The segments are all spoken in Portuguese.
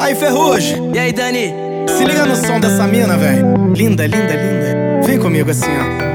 Aí, Ferrugem. E aí, Dani? Se liga no som dessa mina, velho. Linda, linda, linda. Vem comigo assim, ó.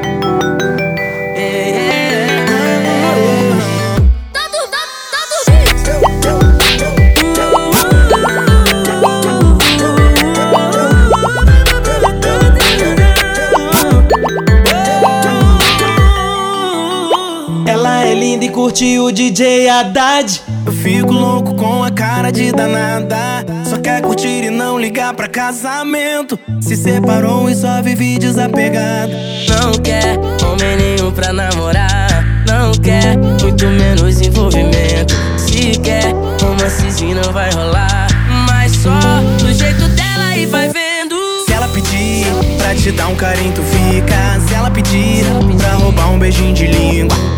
Ela é linda e curte o DJ Haddad. Eu fico louco com a cara de danada. Só quer curtir e não ligar pra casamento. Se separou e só vive desapegado. Não quer homem nenhum pra namorar. Não quer muito menos envolvimento. Se quer romancezinho não vai rolar. Mas só do jeito dela e vai vendo. Se ela pedir pra te dar um carinho, tu fica. Se ela pedir pra roubar um beijinho de língua.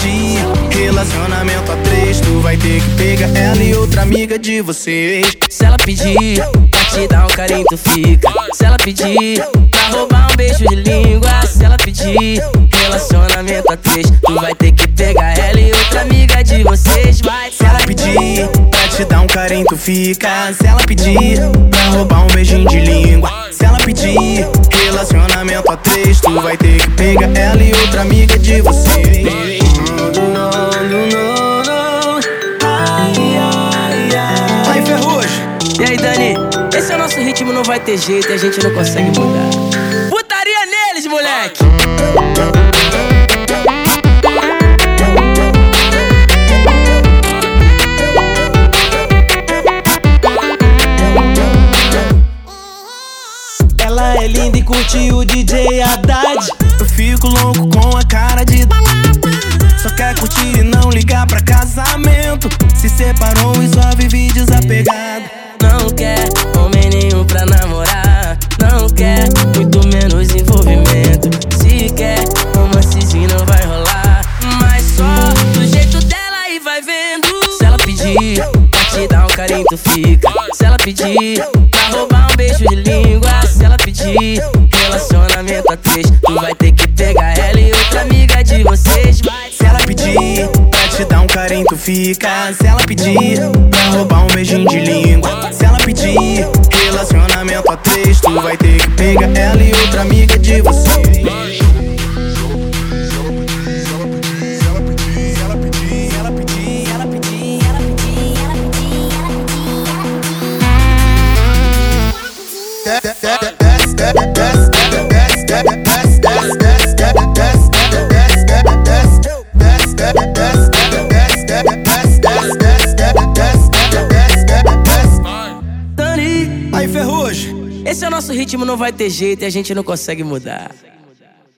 Pedir relacionamento a três, tu vai ter que pegar ela e outra amiga de vocês. Se ela pedir pra te dar um carinho, tu fica. Se ela pedir pra roubar um beijo de língua. Se ela pedir relacionamento a três, tu vai ter que pegar ela e outra amiga de vocês. Vai, Se ela pedir pra te dar um carinho, tu fica. Se ela pedir pra roubar um beijinho de língua. Se ela pedir relacionamento a três, tu vai ter que pegar ela e outra amiga de vocês. Vai ter jeito e a gente não consegue mudar. Putaria neles, moleque! Ela é linda e curte o DJ Haddad. Eu fico louco com a cara de Só quer curtir e não ligar pra casamento. Se separou e só vive desapegado. Pra namorar. Não quer muito menos envolvimento. Se quer romancezinho não vai rolar. Mas só do jeito dela e vai vendo. Se ela pedir pra te dar um carinho, tu fica. Se ela pedir pra roubar um beijo de língua. Se ela pedir relacionamento a três, tu vai ter que pegar ela e outra amiga de vocês. Se ela pedir te dar um carinho, tu fica. Se ela pedir pra roubar um beijinho de língua. Se ela pedir relacionamento a três, tu vai ter que pegar ela e outra amiga de vocês. Aí, Ferrugem. Esse é o nosso ritmo, não vai ter jeito e a gente não consegue mudar.